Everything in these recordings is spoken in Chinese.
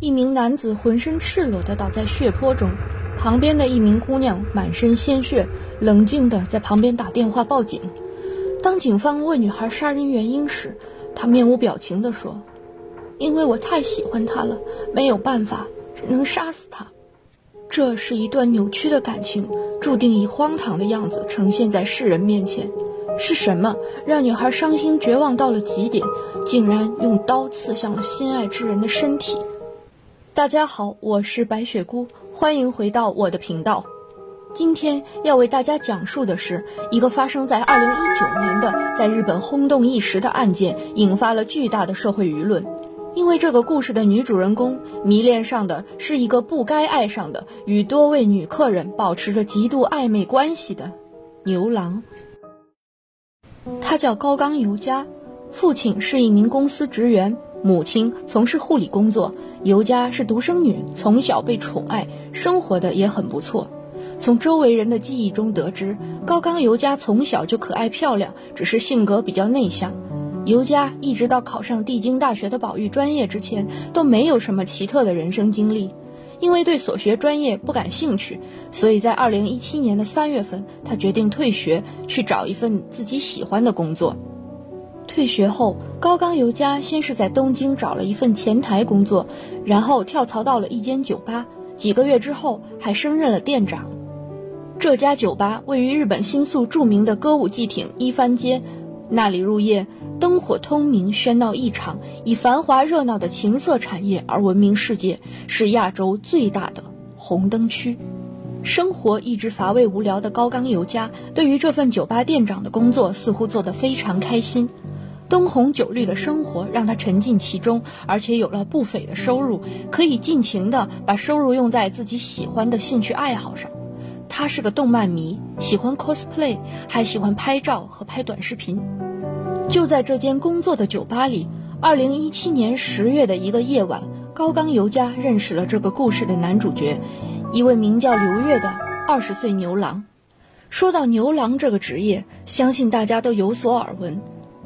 一名男子浑身赤裸地倒在血泊中，旁边的一名姑娘满身鲜血，冷静地在旁边打电话报警。当警方问女孩杀人原因时，她面无表情地说：“因为我太喜欢他了，没有办法，只能杀死他。”这是一段扭曲的感情，注定以荒唐的样子呈现在世人面前。是什么让女孩伤心绝望到了极点，竟然用刀刺向了心爱之人的身体？大家好，我是白雪姑，欢迎回到我的频道。今天要为大家讲述的是一个发生在2019年的在日本轰动一时的案件，引发了巨大的社会舆论。因为这个故事的女主人公迷恋上的是一个不该爱上的、与多位女客人保持着极度暧昧关系的牛郎。他叫高冈由佳，父亲是一名公司职员，母亲从事护理工作。尤佳是独生女，从小被宠爱，生活的也很不错。从周围人的记忆中得知，高冈尤佳从小就可爱漂亮，只是性格比较内向。尤佳一直到考上帝京大学的保育专业之前，都没有什么奇特的人生经历。因为对所学专业不感兴趣，所以在二零一七年的三月份，他决定退学，去找一份自己喜欢的工作。退学后，高冈由佳先是在东京找了一份前台工作，然后跳槽到了一间酒吧，几个月之后还升任了店长。这家酒吧位于日本新宿著名的歌舞伎町一番街。那里入夜灯火通明，喧闹异常，以繁华热闹的情色产业而闻名世界，是亚洲最大的红灯区。生活一直乏味无聊的高冈由佳，对于这份酒吧店长的工作似乎做得非常开心。灯红酒绿的生活让他沉浸其中，而且有了不菲的收入，可以尽情地把收入用在自己喜欢的兴趣爱好上。他是个动漫迷，喜欢 cosplay，还喜欢拍照和拍短视频。就在这间工作的酒吧里，二零一七年十月的一个夜晚，高冈由佳认识了这个故事的男主角，一位名叫刘月的二十岁牛郎。说到牛郎这个职业，相信大家都有所耳闻。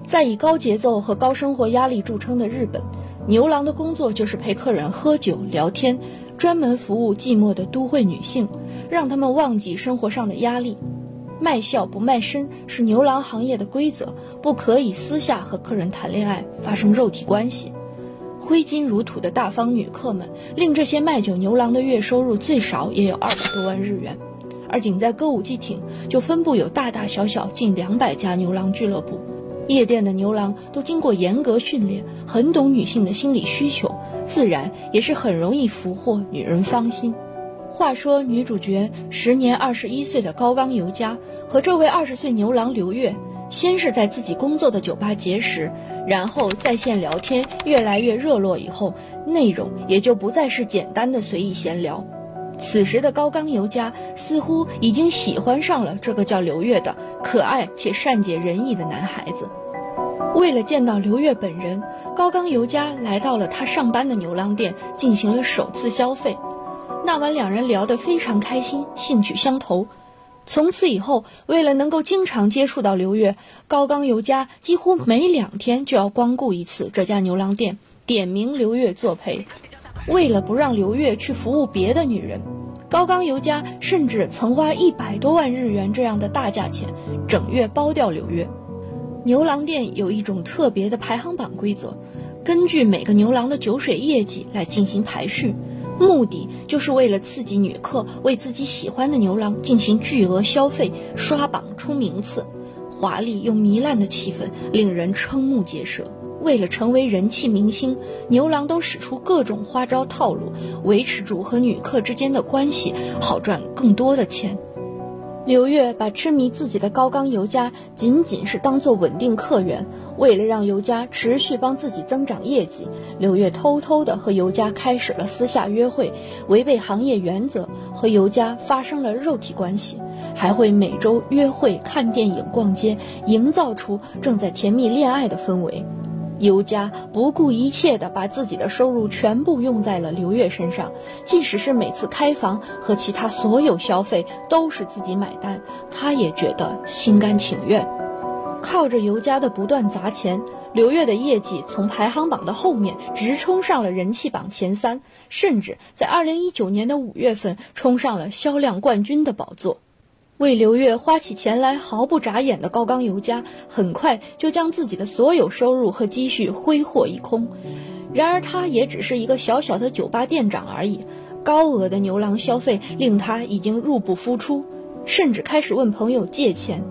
在以高节奏和高生活压力著称的日本，牛郎的工作就是陪客人喝酒聊天，专门服务寂寞的都会女性，让他们忘记生活上的压力。卖笑不卖身是牛郎行业的规则，不可以私下和客人谈恋爱、发生肉体关系。挥金如土的大方女客们，令这些卖酒牛郎的月收入最少也有二百多万日元。而仅在歌舞伎町，就分布有大大小小近两百家牛郎俱乐部。夜店的牛郎都经过严格训练，很懂女性的心理需求，自然也是很容易俘获女人芳心。话说，女主角时年二十一岁的高冈由佳和这位二十岁牛郎刘月，先是在自己工作的酒吧结识，然后在线聊天，越来越热络。以后内容也就不再是简单的随意闲聊。此时的高冈由佳似乎已经喜欢上了这个叫刘月的可爱且善解人意的男孩子。为了见到刘月本人，高冈由佳来到了他上班的牛郎店，进行了首次消费。那晚，两人聊得非常开心，兴趣相投。从此以后，为了能够经常接触到刘月，高冈由佳几乎每两天就要光顾一次这家牛郎店，点名刘月作陪。为了不让刘月去服务别的女人，高冈由佳甚至曾花一百多万日元这样的大价钱，整月包掉刘月。牛郎店有一种特别的排行榜规则，根据每个牛郎的酒水业绩来进行排序。目的就是为了刺激女客为自己喜欢的牛郎进行巨额消费，刷榜出名次，华丽又糜烂的气氛令人瞠目结舌。为了成为人气明星，牛郎都使出各种花招套路，维持住和女客之间的关系，好赚更多的钱。刘月把痴迷自己的高冈由佳仅仅是当做稳定客源，为了让尤佳持续帮自己增长业绩，刘月偷偷的和尤佳开始了私下约会，违背行业原则和尤佳发生了肉体关系，还会每周约会、看电影、逛街，营造出正在甜蜜恋爱的氛围。尤佳不顾一切地把自己的收入全部用在了刘月身上，即使是每次开房和其他所有消费都是自己买单，他也觉得心甘情愿。靠着尤佳的不断砸钱，刘月的业绩从排行榜的后面直冲上了人气榜前三，甚至在二零一九年的五月份冲上了销量冠军的宝座。为刘月花起钱来毫不眨眼的高刚尤佳，很快就将自己的所有收入和积蓄挥霍一空。然而，他也只是一个小小的酒吧店长而已，高额的牛郎消费令他已经入不敷出，甚至开始问朋友借钱。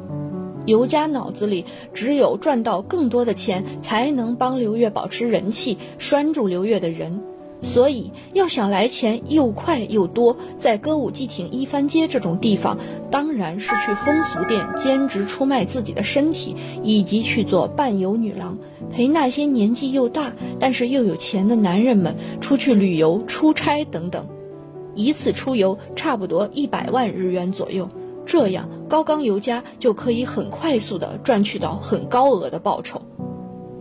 尤佳脑子里只有赚到更多的钱，才能帮刘月保持人气，拴住刘月的人。所以，要想来钱又快又多，在歌舞伎町一番街这种地方，当然是去风俗店兼职出卖自己的身体，以及去做伴游女郎，陪那些年纪又大但是又有钱的男人们出去旅游、出差等等。一次出游差不多一百万日元左右，这样高刚尤佳就可以很快速的赚取到很高额的报酬。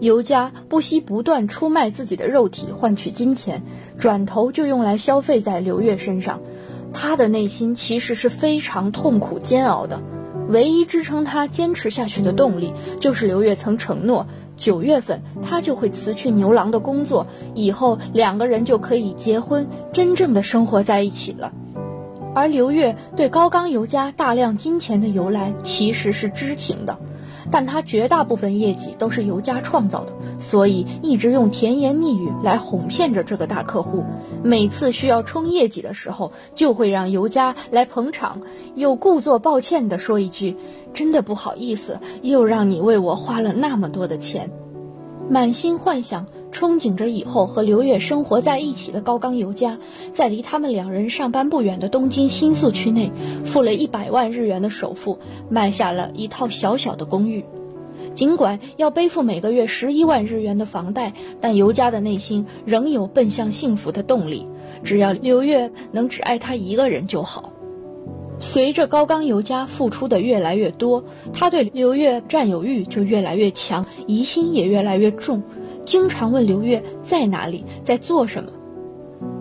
尤佳不惜不断出卖自己的肉体换取金钱，转头就用来消费在刘月身上。他的内心其实是非常痛苦煎熬的，唯一支撑他坚持下去的动力，就是刘月曾承诺，九月份他就会辞去牛郎的工作，以后两个人就可以结婚，真正的生活在一起了。而刘月对高刚尤佳大量金钱的由来，其实是知情的。但他绝大部分业绩都是尤佳创造的，所以一直用甜言蜜语来哄骗着这个大客户。每次需要冲业绩的时候，就会让尤佳来捧场，又故作抱歉地说一句：“真的不好意思，又让你为我花了那么多的钱。”满心幻想。憧憬着以后和刘月生活在一起的高冈尤佳，在离他们两人上班不远的东京新宿区内，付了一百万日元的首付，买下了一套小小的公寓。尽管要背负每个月十一万日元的房贷，但尤佳的内心仍有奔向幸福的动力。只要刘月能只爱他一个人就好。随着高冈尤佳付出的越来越多，他对刘月占有欲就越来越强，疑心也越来越重。经常问刘月在哪里，在做什么。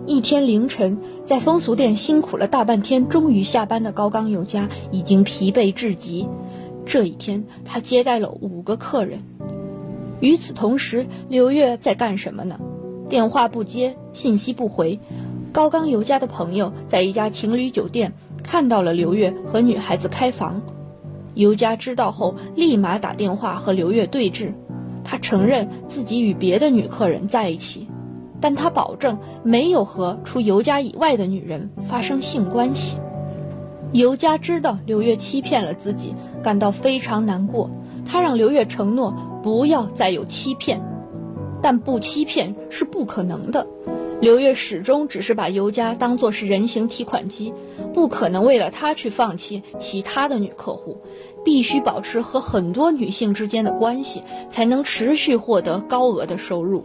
一天凌晨，在风俗店辛苦了大半天，终于下班的高刚有佳已经疲惫至极。这一天，他接待了五个客人。与此同时，刘月在干什么呢？电话不接，信息不回。高刚有佳的朋友在一家情侣酒店看到了刘月和女孩子开房。尤佳知道后，立马打电话和刘月对峙。他承认自己与别的女客人在一起，但他保证没有和除尤佳以外的女人发生性关系。尤佳知道刘月欺骗了自己，感到非常难过。他让刘月承诺不要再有欺骗，但不欺骗是不可能的。刘月始终只是把尤佳当作是人形提款机，不可能为了他去放弃其他的女客户。必须保持和很多女性之间的关系，才能持续获得高额的收入。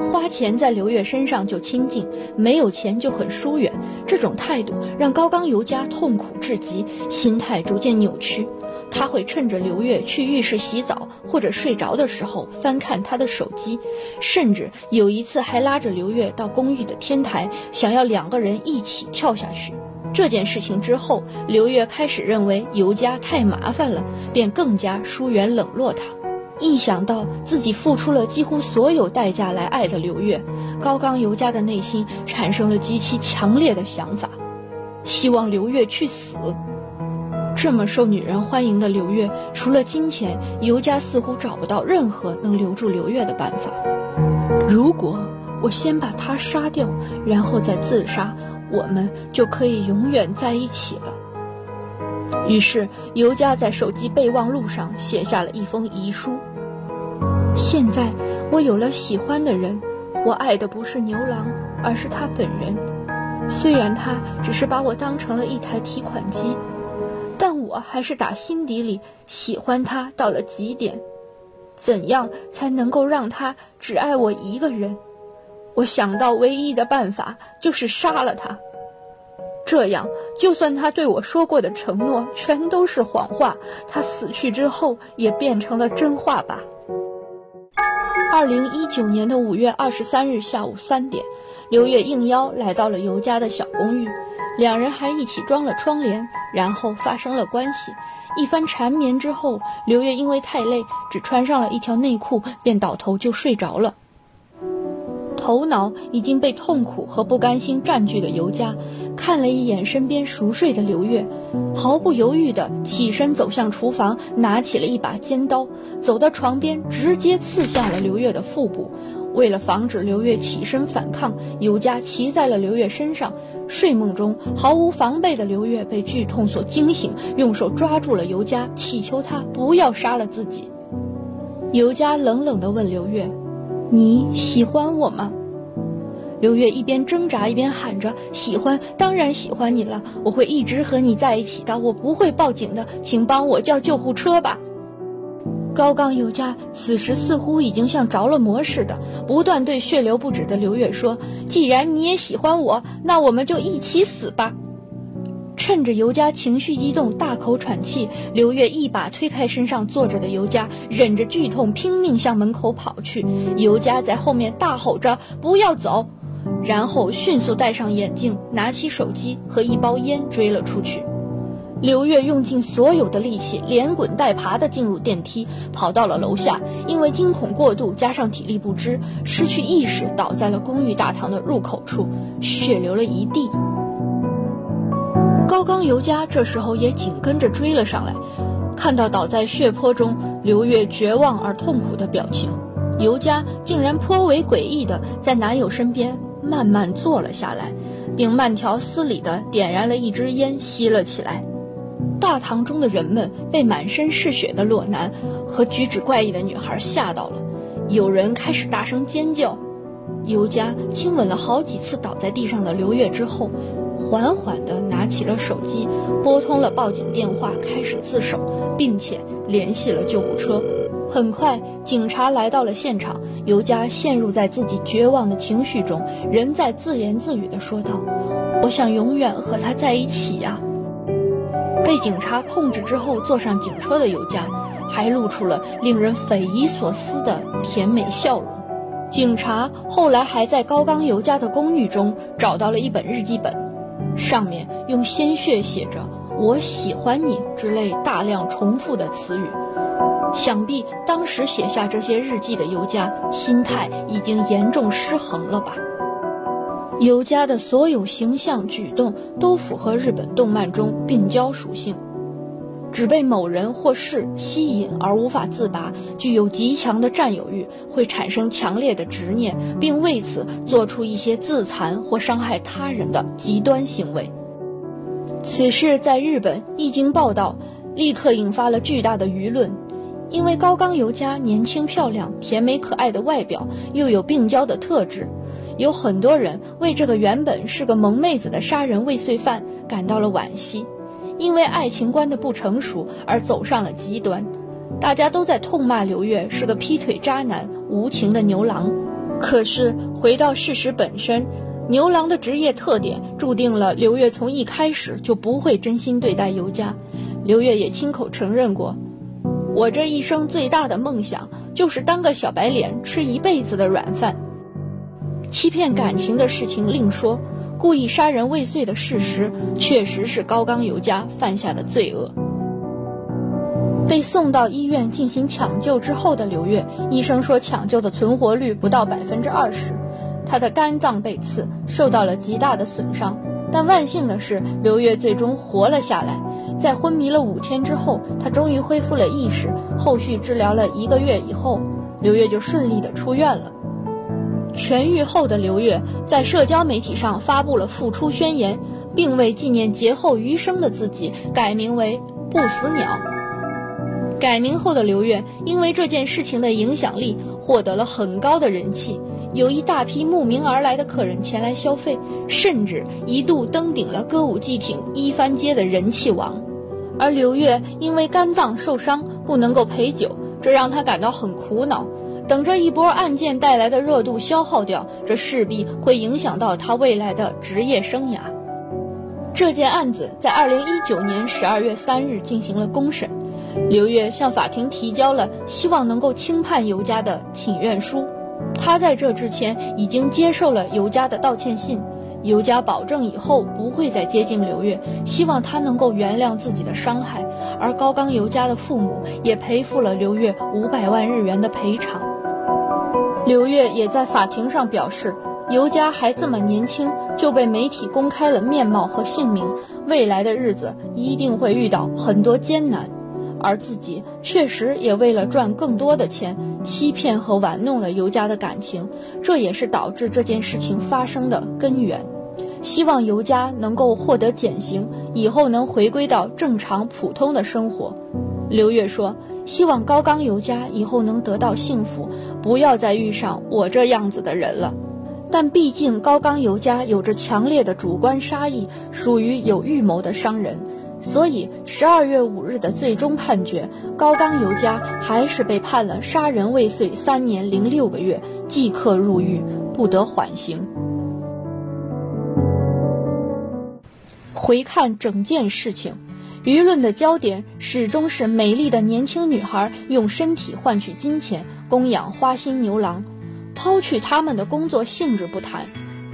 花钱在刘月身上就亲近，没有钱就很疏远。这种态度让高刚尤佳痛苦至极，心态逐渐扭曲。他会趁着刘月去浴室洗澡或者睡着的时候翻看他的手机，甚至有一次还拉着刘月到公寓的天台，想要两个人一起跳下去。这件事情之后，刘月开始认为尤佳太麻烦了，便更加疏远冷落他。一想到自己付出了几乎所有代价来爱的刘月，高刚尤佳的内心产生了极其强烈的想法，希望刘月去死。这么受女人欢迎的刘月，除了金钱，尤佳似乎找不到任何能留住刘月的办法。如果我先把他杀掉，然后再自杀。我们就可以永远在一起了。于是，尤佳在手机备忘录上写下了一封遗书。现在，我有了喜欢的人，我爱的不是牛郎，而是他本人。虽然他只是把我当成了一台提款机，但我还是打心底里喜欢他到了极点。怎样才能够让他只爱我一个人？我想到唯一的办法就是杀了他，这样就算他对我说过的承诺全都是谎话，他死去之后也变成了真话吧。二零一九年的五月二十三日下午三点，刘月应邀来到了尤家的小公寓，两人还一起装了窗帘，然后发生了关系。一番缠绵之后，刘月因为太累，只穿上了一条内裤，便倒头就睡着了。头脑已经被痛苦和不甘心占据的尤佳，看了一眼身边熟睡的刘月，毫不犹豫地起身走向厨房，拿起了一把尖刀，走到床边，直接刺向了刘月的腹部。为了防止刘月起身反抗，尤佳骑在了刘月身上。睡梦中毫无防备的刘月被剧痛所惊醒，用手抓住了尤佳，祈求他不要杀了自己。尤佳冷冷地问刘月：“你喜欢我吗？”刘月一边挣扎一边喊着：“喜欢，当然喜欢你了，我会一直和你在一起的，我不会报警的，请帮我叫救护车吧。”高刚尤佳此时似乎已经像着了魔似的，不断对血流不止的刘月说：“既然你也喜欢我，那我们就一起死吧。”趁着尤佳情绪激动，大口喘气，刘月一把推开身上坐着的尤佳，忍着剧痛拼命向门口跑去。尤佳在后面大吼着：“不要走！”然后迅速戴上眼镜，拿起手机和一包烟追了出去。刘月用尽所有的力气，连滚带爬地进入电梯，跑到了楼下。因为惊恐过度，加上体力不支，失去意识，倒在了公寓大堂的入口处，血流了一地。高刚尤佳这时候也紧跟着追了上来，看到倒在血泊中刘月绝望而痛苦的表情，尤佳竟然颇为诡异地在男友身边慢慢坐了下来，并慢条斯理地点燃了一支烟，吸了起来。大堂中的人们被满身是血的裸男和举止怪异的女孩吓到了，有人开始大声尖叫。尤佳亲吻了好几次倒在地上的刘月之后，缓缓地拿起了手机，拨通了报警电话，开始自首，并且联系了救护车。很快，警察来到了现场。尤佳陷入在自己绝望的情绪中，仍在自言自语地说道：“我想永远和他在一起呀。”被警察控制之后，坐上警车的尤佳，还露出了令人匪夷所思的甜美笑容。警察后来还在高刚尤佳的公寓中找到了一本日记本，上面用鲜血写着“我喜欢你”之类大量重复的词语。想必当时写下这些日记的尤佳，心态已经严重失衡了吧。尤佳的所有形象举动都符合日本动漫中病娇属性，只被某人或事吸引而无法自拔，具有极强的占有欲，会产生强烈的执念，并为此做出一些自残或伤害他人的极端行为。此事在日本一经报道，立刻引发了巨大的舆论，因为高冈尤佳年轻漂亮、甜美可爱的外表，又有病娇的特质。有很多人为这个原本是个萌妹子的杀人未遂犯感到了惋惜，因为爱情观的不成熟而走上了极端。大家都在痛骂刘月是个劈腿渣男、无情的牛郎。可是回到事实本身，牛郎的职业特点注定了刘月从一开始就不会真心对待尤佳。刘月也亲口承认过：“我这一生最大的梦想就是当个小白脸，吃一辈子的软饭。”欺骗感情的事情另说，故意杀人未遂的事实确实是高冈由佳犯下的罪恶。被送到医院进行抢救之后的刘月，医生说抢救的存活率不到百分之二十，他的肝脏被刺，受到了极大的损伤。但万幸的是，刘月最终活了下来。在昏迷了五天之后，他终于恢复了意识。后续治疗了一个月以后，刘月就顺利的出院了。痊愈后的刘月在社交媒体上发布了复出宣言，并为纪念劫后余生的自己改名为不死鸟。改名后的刘月因为这件事情的影响力获得了很高的人气，有一大批慕名而来的客人前来消费，甚至一度登顶了歌舞伎町一番街的人气王。而刘月因为肝脏受伤不能够陪酒，这让他感到很苦恼。等这一波案件带来的热度消耗掉，这势必会影响到他未来的职业生涯。这件案子在二零一九年十二月三日进行了公审，刘月向法庭提交了希望能够轻判尤佳的请愿书。他在这之前已经接受了尤佳的道歉信，尤佳保证以后不会再接近刘月，希望他能够原谅自己的伤害。而高冈尤佳的父母也赔付了刘月五百万日元的赔偿。刘月也在法庭上表示，尤佳还这么年轻就被媒体公开了面貌和姓名，未来的日子一定会遇到很多艰难。而自己确实也为了赚更多的钱，欺骗和玩弄了尤佳的感情，这也是导致这件事情发生的根源。希望尤佳能够获得减刑，以后能回归到正常普通的生活。刘月说：“希望高冈尤佳以后能得到幸福，不要再遇上我这样子的人了。”但毕竟高冈尤佳有着强烈的主观杀意，属于有预谋的伤人。所以，十二月五日的最终判决，高冈由佳还是被判了杀人未遂三年零六个月，即刻入狱，不得缓刑。回看整件事情，舆论的焦点始终是美丽的年轻女孩用身体换取金钱，供养花心牛郎。抛去他们的工作性质不谈，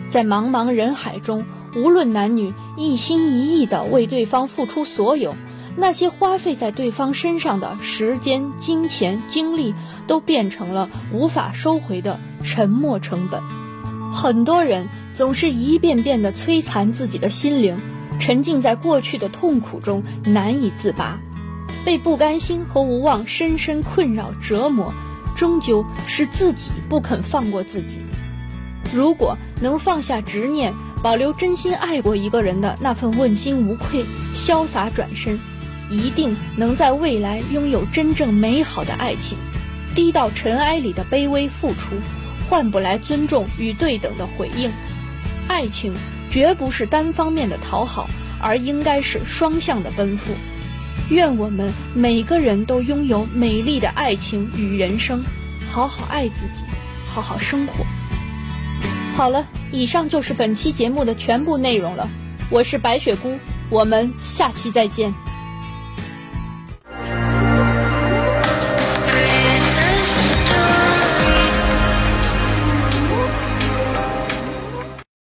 在茫茫人海中。无论男女，一心一意地为对方付出所有，那些花费在对方身上的时间、金钱、精力，都变成了无法收回的沉没成本。很多人总是一遍遍地摧残自己的心灵，沉浸在过去的痛苦中难以自拔，被不甘心和无望深深困扰折磨，终究是自己不肯放过自己。如果能放下执念，保留真心爱过一个人的那份问心无愧，潇洒转身，一定能在未来拥有真正美好的爱情。低到尘埃里的卑微付出，换不来尊重与对等的回应。爱情绝不是单方面的讨好，而应该是双向的奔赴。愿我们每个人都拥有美丽的爱情与人生，好好爱自己，好好生活。好了，以上就是本期节目的全部内容了。我是白雪姑，我们下期再见。